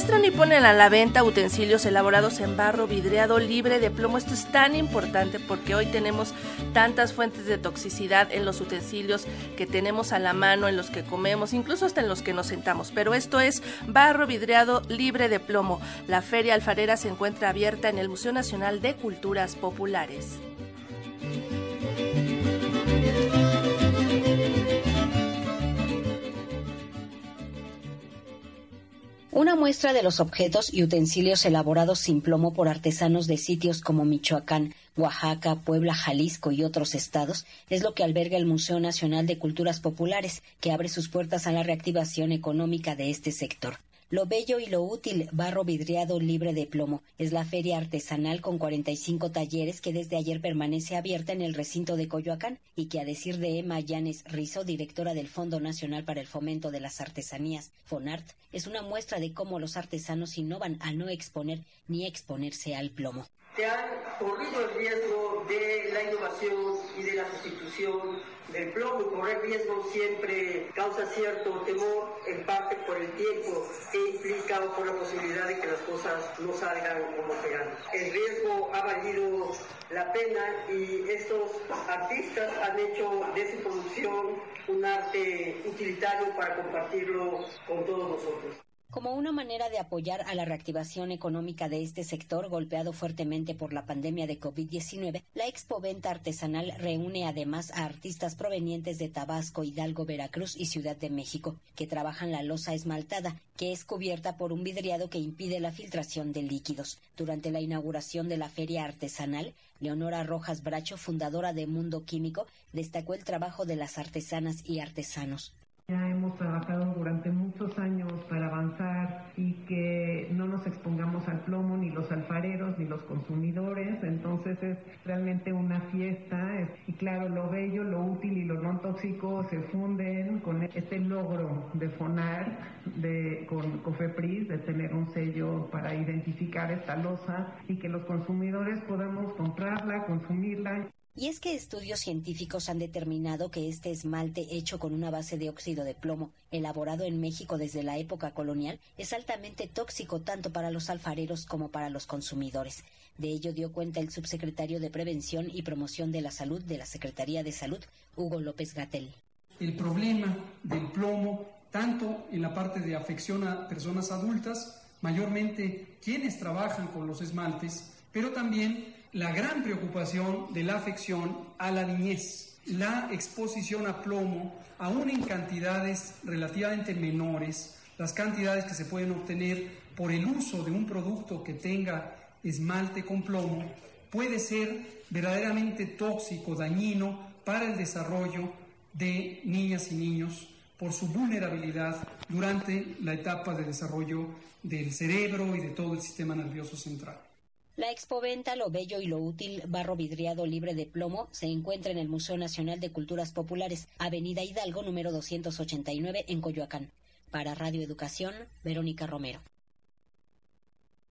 muestran y ponen a la venta utensilios elaborados en barro vidriado libre de plomo. Esto es tan importante porque hoy tenemos tantas fuentes de toxicidad en los utensilios que tenemos a la mano, en los que comemos, incluso hasta en los que nos sentamos. Pero esto es barro vidriado libre de plomo. La Feria Alfarera se encuentra abierta en el Museo Nacional de Culturas Populares. Una muestra de los objetos y utensilios elaborados sin plomo por artesanos de sitios como Michoacán, Oaxaca, Puebla, Jalisco y otros estados es lo que alberga el Museo Nacional de Culturas Populares, que abre sus puertas a la reactivación económica de este sector. Lo bello y lo útil, barro vidriado libre de plomo, es la feria artesanal con 45 talleres que desde ayer permanece abierta en el recinto de Coyoacán y que a decir de Emma Llanes Rizo, directora del Fondo Nacional para el Fomento de las Artesanías, FONART, es una muestra de cómo los artesanos innovan al no exponer ni exponerse al plomo. Han corrido el riesgo de la innovación y de la sustitución del plomo correr riesgo siempre causa cierto temor, en parte por el tiempo que implica o por la posibilidad de que las cosas no salgan como esperamos. El riesgo ha valido la pena y estos artistas han hecho de su producción un arte utilitario para compartirlo con todos nosotros. Como una manera de apoyar a la reactivación económica de este sector golpeado fuertemente por la pandemia de COVID-19, la Expo Venta Artesanal reúne además a artistas provenientes de Tabasco, Hidalgo, Veracruz y Ciudad de México, que trabajan la losa esmaltada, que es cubierta por un vidriado que impide la filtración de líquidos. Durante la inauguración de la feria artesanal, Leonora Rojas Bracho, fundadora de Mundo Químico, destacó el trabajo de las artesanas y artesanos. Hemos trabajado durante muchos años para avanzar y que no nos expongamos al plomo ni los alfareros ni los consumidores, entonces es realmente una fiesta y claro, lo bello, lo útil y lo no tóxico se funden con este logro de FONAR, de, con COFEPRIS, de tener un sello para identificar esta losa y que los consumidores podamos comprarla, consumirla. Y es que estudios científicos han determinado que este esmalte hecho con una base de óxido de plomo, elaborado en México desde la época colonial, es altamente tóxico tanto para los alfareros como para los consumidores. De ello dio cuenta el subsecretario de Prevención y Promoción de la Salud de la Secretaría de Salud, Hugo López Gatel. El problema del plomo, tanto en la parte de afección a personas adultas, mayormente quienes trabajan con los esmaltes, pero también la gran preocupación de la afección a la niñez, la exposición a plomo, aún en cantidades relativamente menores, las cantidades que se pueden obtener por el uso de un producto que tenga esmalte con plomo, puede ser verdaderamente tóxico, dañino para el desarrollo de niñas y niños por su vulnerabilidad durante la etapa de desarrollo del cerebro y de todo el sistema nervioso central. La expoventa Lo Bello y Lo Útil Barro Vidriado Libre de Plomo se encuentra en el Museo Nacional de Culturas Populares, Avenida Hidalgo número 289 en Coyoacán. Para Radio Educación, Verónica Romero.